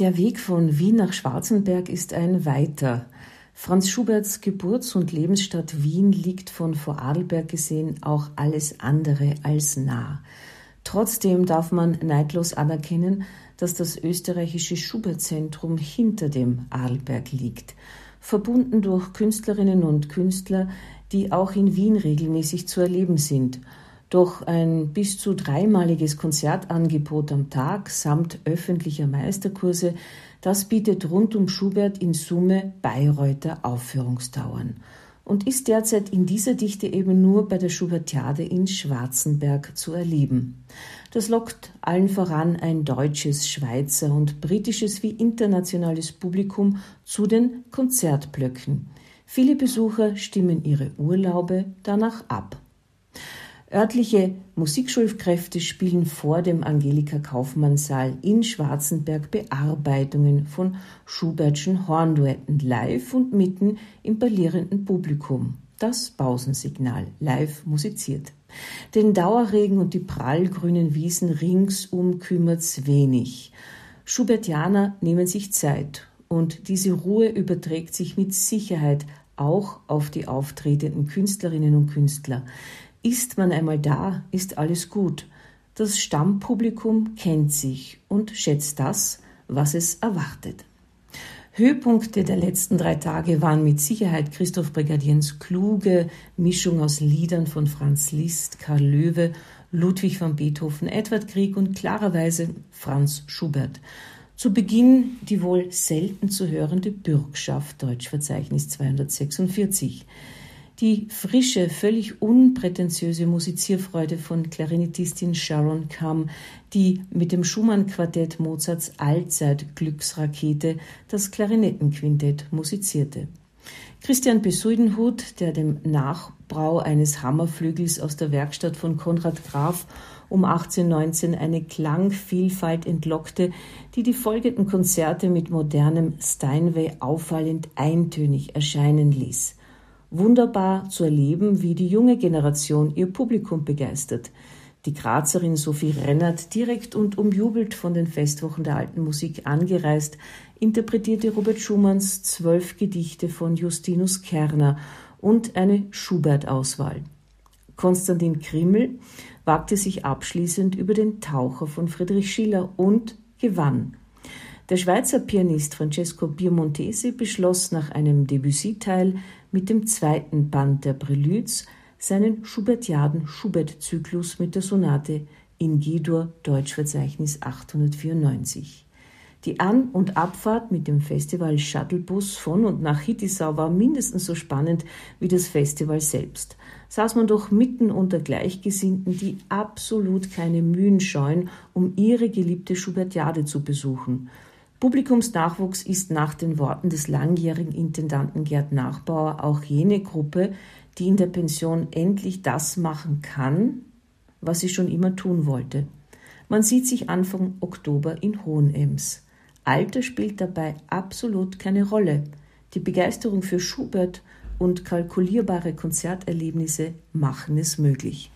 Der Weg von Wien nach Schwarzenberg ist ein weiter. Franz Schuberts Geburts- und Lebensstadt Wien liegt von Vorarlberg gesehen auch alles andere als nah. Trotzdem darf man neidlos anerkennen, dass das österreichische Schubert-Zentrum hinter dem Arlberg liegt, verbunden durch Künstlerinnen und Künstler, die auch in Wien regelmäßig zu erleben sind – doch ein bis zu dreimaliges Konzertangebot am Tag samt öffentlicher Meisterkurse, das bietet rund um Schubert in Summe Bayreuther Aufführungsdauern und ist derzeit in dieser Dichte eben nur bei der Schubertiade in Schwarzenberg zu erleben. Das lockt allen voran ein deutsches, Schweizer und britisches wie internationales Publikum zu den Konzertblöcken. Viele Besucher stimmen ihre Urlaube danach ab. Örtliche Musikschulkräfte spielen vor dem Angelika Kaufmann Saal in Schwarzenberg Bearbeitungen von Schubertschen Hornduetten live und mitten im ballierenden Publikum. Das Pausensignal live musiziert. Den Dauerregen und die prallgrünen Wiesen ringsum kümmert's wenig. Schubertianer nehmen sich Zeit und diese Ruhe überträgt sich mit Sicherheit auch auf die auftretenden Künstlerinnen und Künstler. Ist man einmal da, ist alles gut. Das Stammpublikum kennt sich und schätzt das, was es erwartet. Höhepunkte der letzten drei Tage waren mit Sicherheit Christoph Brigadiens kluge Mischung aus Liedern von Franz Liszt, Karl Löwe, Ludwig van Beethoven, Edward Grieg und klarerweise Franz Schubert. Zu Beginn die wohl selten zu hörende Bürgschaft, Deutschverzeichnis 246. Die frische, völlig unprätentiöse Musizierfreude von Klarinettistin Sharon Kamm, die mit dem Schumann-Quartett Mozarts Allzeit-Glücksrakete das Klarinettenquintett musizierte. Christian Besuidenhut, der dem Nachbrau eines Hammerflügels aus der Werkstatt von Konrad Graf um 1819 eine Klangvielfalt entlockte, die die folgenden Konzerte mit modernem Steinway auffallend eintönig erscheinen ließ wunderbar zu erleben, wie die junge Generation ihr Publikum begeistert. Die Grazerin Sophie Rennert, direkt und umjubelt von den Festwochen der alten Musik angereist, interpretierte Robert Schumanns zwölf Gedichte von Justinus Kerner und eine Schubert-Auswahl. Konstantin Krimmel wagte sich abschließend über den Taucher von Friedrich Schiller und gewann. Der Schweizer Pianist Francesco Piemontesi beschloss nach einem Debussy-Teil mit dem zweiten Band der Preludes seinen Schubertiaden-Schubert-Zyklus mit der Sonate in G-Dur Deutschverzeichnis 894. Die An- und Abfahrt mit dem Festival Shuttlebus von und nach Hittisau war mindestens so spannend wie das Festival selbst. Saß man doch mitten unter Gleichgesinnten, die absolut keine Mühen scheuen, um ihre geliebte Schubertiade zu besuchen. Publikumsnachwuchs ist nach den Worten des langjährigen Intendanten Gerd Nachbauer auch jene Gruppe, die in der Pension endlich das machen kann, was sie schon immer tun wollte. Man sieht sich Anfang Oktober in Hohenems. Alter spielt dabei absolut keine Rolle. Die Begeisterung für Schubert und kalkulierbare Konzerterlebnisse machen es möglich.